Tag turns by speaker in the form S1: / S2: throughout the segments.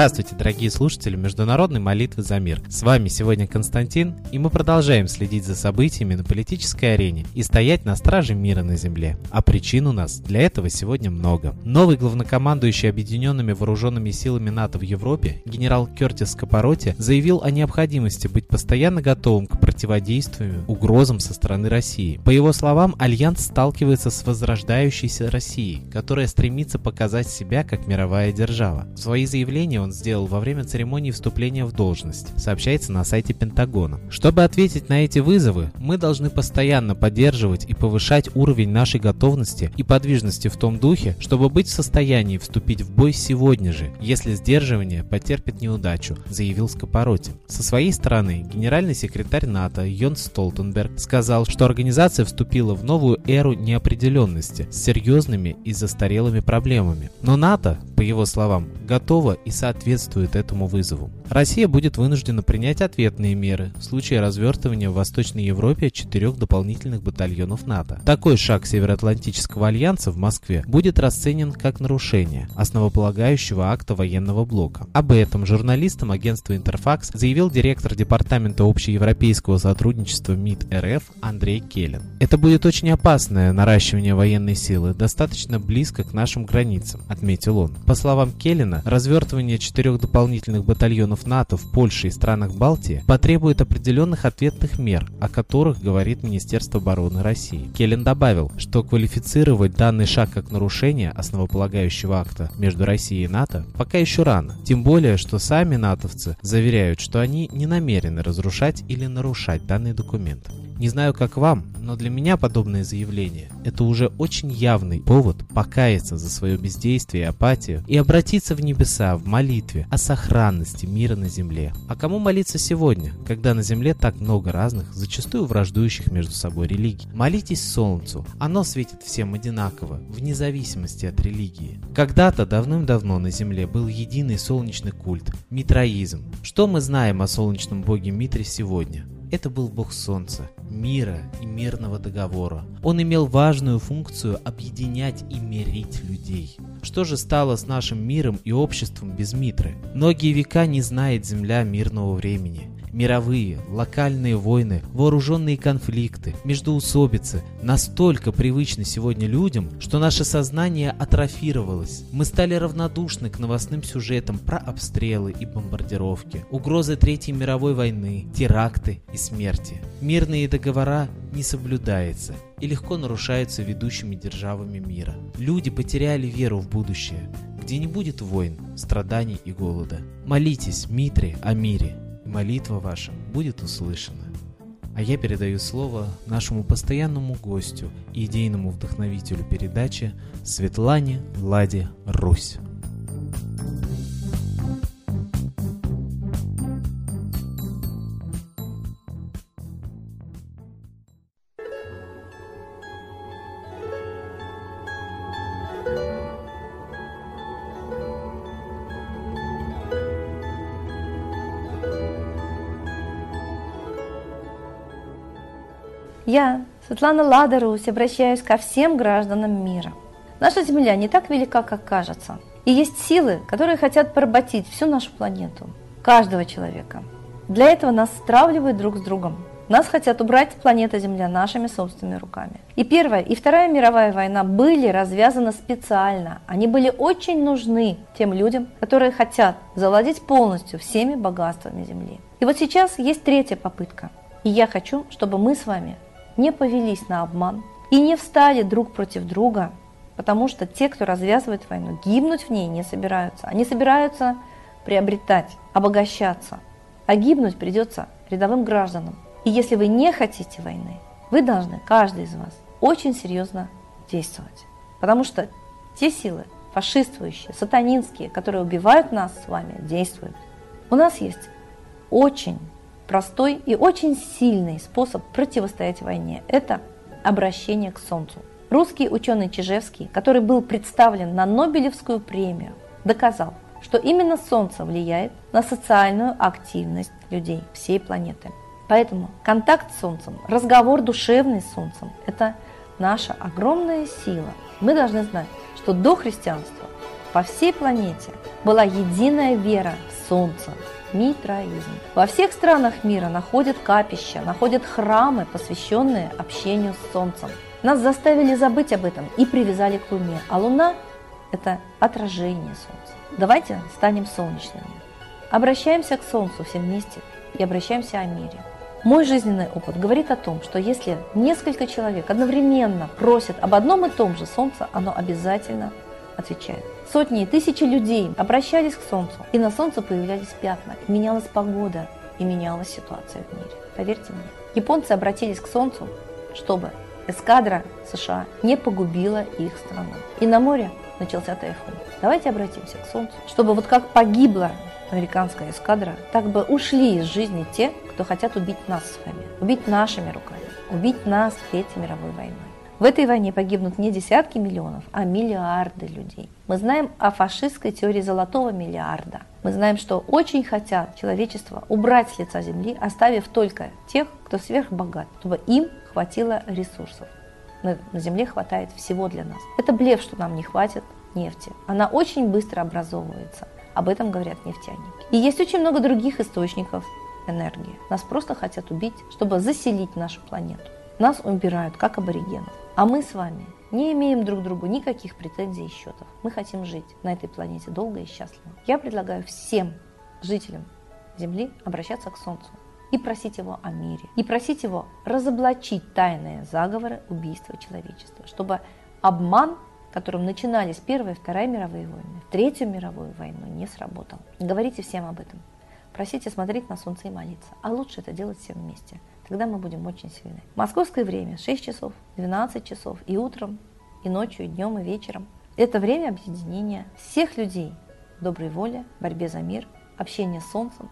S1: Здравствуйте, дорогие слушатели Международной молитвы за мир. С вами сегодня Константин, и мы продолжаем следить за событиями на политической арене и стоять на страже мира на земле. А причин у нас для этого сегодня много. Новый главнокомандующий Объединенными Вооруженными Силами НАТО в Европе, генерал Кертис Скапаротти, заявил о необходимости быть постоянно готовым к противодействию угрозам со стороны России. По его словам, Альянс сталкивается с возрождающейся Россией, которая стремится показать себя как мировая держава. Свои заявления он сделал во время церемонии вступления в должность, сообщается на сайте Пентагона. Чтобы ответить на эти вызовы, мы должны постоянно поддерживать и повышать уровень нашей готовности и подвижности в том духе, чтобы быть в состоянии вступить в бой сегодня же, если сдерживание потерпит неудачу, заявил Скопороти. Со своей стороны, генеральный секретарь НАТО Йон Столтенберг сказал, что организация вступила в новую эру неопределенности с серьезными и застарелыми проблемами. Но НАТО, по его словам, готова и соответствует соответствует этому вызову. Россия будет вынуждена принять ответные меры в случае развертывания в Восточной Европе четырех дополнительных батальонов НАТО. Такой шаг Североатлантического альянса в Москве будет расценен как нарушение основополагающего акта военного блока. Об этом журналистам агентства Интерфакс заявил директор Департамента общеевропейского сотрудничества МИД РФ Андрей Келлен. Это будет очень опасное наращивание военной силы, достаточно близко к нашим границам, отметил он. По словам Келлена, развертывание четырех дополнительных батальонов НАТО в Польше и странах Балтии потребует определенных ответных мер, о которых говорит Министерство обороны России. Келлен добавил, что квалифицировать данный шаг как нарушение основополагающего акта между Россией и НАТО пока еще рано. Тем более, что сами натовцы заверяют, что они не намерены разрушать или нарушать данный документ. Не знаю, как вам, но для меня подобное заявление – это уже очень явный повод покаяться за свое бездействие и апатию и обратиться в небеса в молитве о сохранности мира на земле. А кому молиться сегодня, когда на земле так много разных, зачастую враждующих между собой религий? Молитесь солнцу, оно светит всем одинаково, вне зависимости от религии. Когда-то давным-давно на земле был единый солнечный культ – митроизм. Что мы знаем о солнечном боге Митре сегодня? Это был бог солнца, мира и мирного договора. Он имел важную функцию объединять и мирить людей. Что же стало с нашим миром и обществом без Митры? Многие века не знает Земля мирного времени. Мировые, локальные войны, вооруженные конфликты, междоусобицы настолько привычны сегодня людям, что наше сознание атрофировалось. Мы стали равнодушны к новостным сюжетам про обстрелы и бомбардировки, угрозы Третьей мировой войны, теракты и смерти. Мирные договора не соблюдаются и легко нарушаются ведущими державами мира. Люди потеряли веру в будущее, где не будет войн, страданий и голода. Молитесь, Митре, о мире молитва ваша будет услышана. А я передаю слово нашему постоянному гостю и идейному вдохновителю передачи Светлане Ладе Русь.
S2: Я, Светлана Ладарусь, обращаюсь ко всем гражданам мира. Наша Земля не так велика, как кажется. И есть силы, которые хотят поработить всю нашу планету, каждого человека. Для этого нас стравливают друг с другом. Нас хотят убрать с планеты Земля нашими собственными руками. И Первая, и Вторая мировая война были развязаны специально. Они были очень нужны тем людям, которые хотят завладеть полностью всеми богатствами Земли. И вот сейчас есть третья попытка. И я хочу, чтобы мы с вами не повелись на обман и не встали друг против друга, потому что те, кто развязывает войну, гибнуть в ней не собираются. Они собираются приобретать, обогащаться. А гибнуть придется рядовым гражданам. И если вы не хотите войны, вы должны, каждый из вас, очень серьезно действовать. Потому что те силы, фашистующие, сатанинские, которые убивают нас с вами, действуют. У нас есть очень простой и очень сильный способ противостоять войне – это обращение к Солнцу. Русский ученый Чижевский, который был представлен на Нобелевскую премию, доказал, что именно Солнце влияет на социальную активность людей всей планеты. Поэтому контакт с Солнцем, разговор душевный с Солнцем – это наша огромная сила. Мы должны знать, что до христианства по всей планете была единая вера в Солнце, митраизм. Во всех странах мира находят капища, находят храмы, посвященные общению с Солнцем. Нас заставили забыть об этом и привязали к Луне, а Луна – это отражение Солнца. Давайте станем солнечными. Обращаемся к Солнцу все вместе и обращаемся о мире. Мой жизненный опыт говорит о том, что если несколько человек одновременно просят об одном и том же Солнце, оно обязательно отвечает. Сотни и тысячи людей обращались к Солнцу, и на Солнце появлялись пятна, и менялась погода, и менялась ситуация в мире. Поверьте мне. Японцы обратились к Солнцу, чтобы эскадра США не погубила их страну. И на море начался тайфун. Давайте обратимся к Солнцу, чтобы вот как погибла американская эскадра, так бы ушли из жизни те, кто хотят убить нас с вами, убить нашими руками, убить нас Третьей мировой войной. В этой войне погибнут не десятки миллионов, а миллиарды людей. Мы знаем о фашистской теории золотого миллиарда. Мы знаем, что очень хотят человечество убрать с лица земли, оставив только тех, кто сверхбогат, чтобы им хватило ресурсов. На, земле хватает всего для нас. Это блеф, что нам не хватит нефти. Она очень быстро образовывается. Об этом говорят нефтяники. И есть очень много других источников энергии. Нас просто хотят убить, чтобы заселить нашу планету. Нас убирают, как аборигенов. А мы с вами не имеем друг другу никаких претензий и счетов. Мы хотим жить на этой планете долго и счастливо. Я предлагаю всем жителям Земли обращаться к Солнцу и просить его о мире, и просить его разоблачить тайные заговоры убийства человечества, чтобы обман которым начинались Первая и Вторая мировые войны, Третью мировую войну, не сработал. Говорите всем об этом. Просите смотреть на солнце и молиться. А лучше это делать всем вместе. Тогда мы будем очень сильны. Московское время 6 часов, 12 часов и утром, и ночью, и днем, и вечером. Это время объединения всех людей, доброй воли, борьбе за мир, общения с солнцем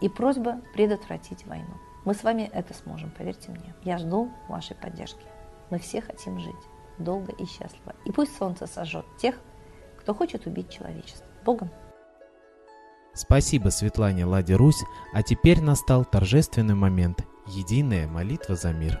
S2: и просьба предотвратить войну. Мы с вами это сможем, поверьте мне. Я жду вашей поддержки. Мы все хотим жить долго и счастливо. И пусть солнце сожжет тех, кто хочет убить человечество. Богом!
S1: Спасибо Светлане Ладе Русь, а теперь настал торжественный момент – единая молитва за мир.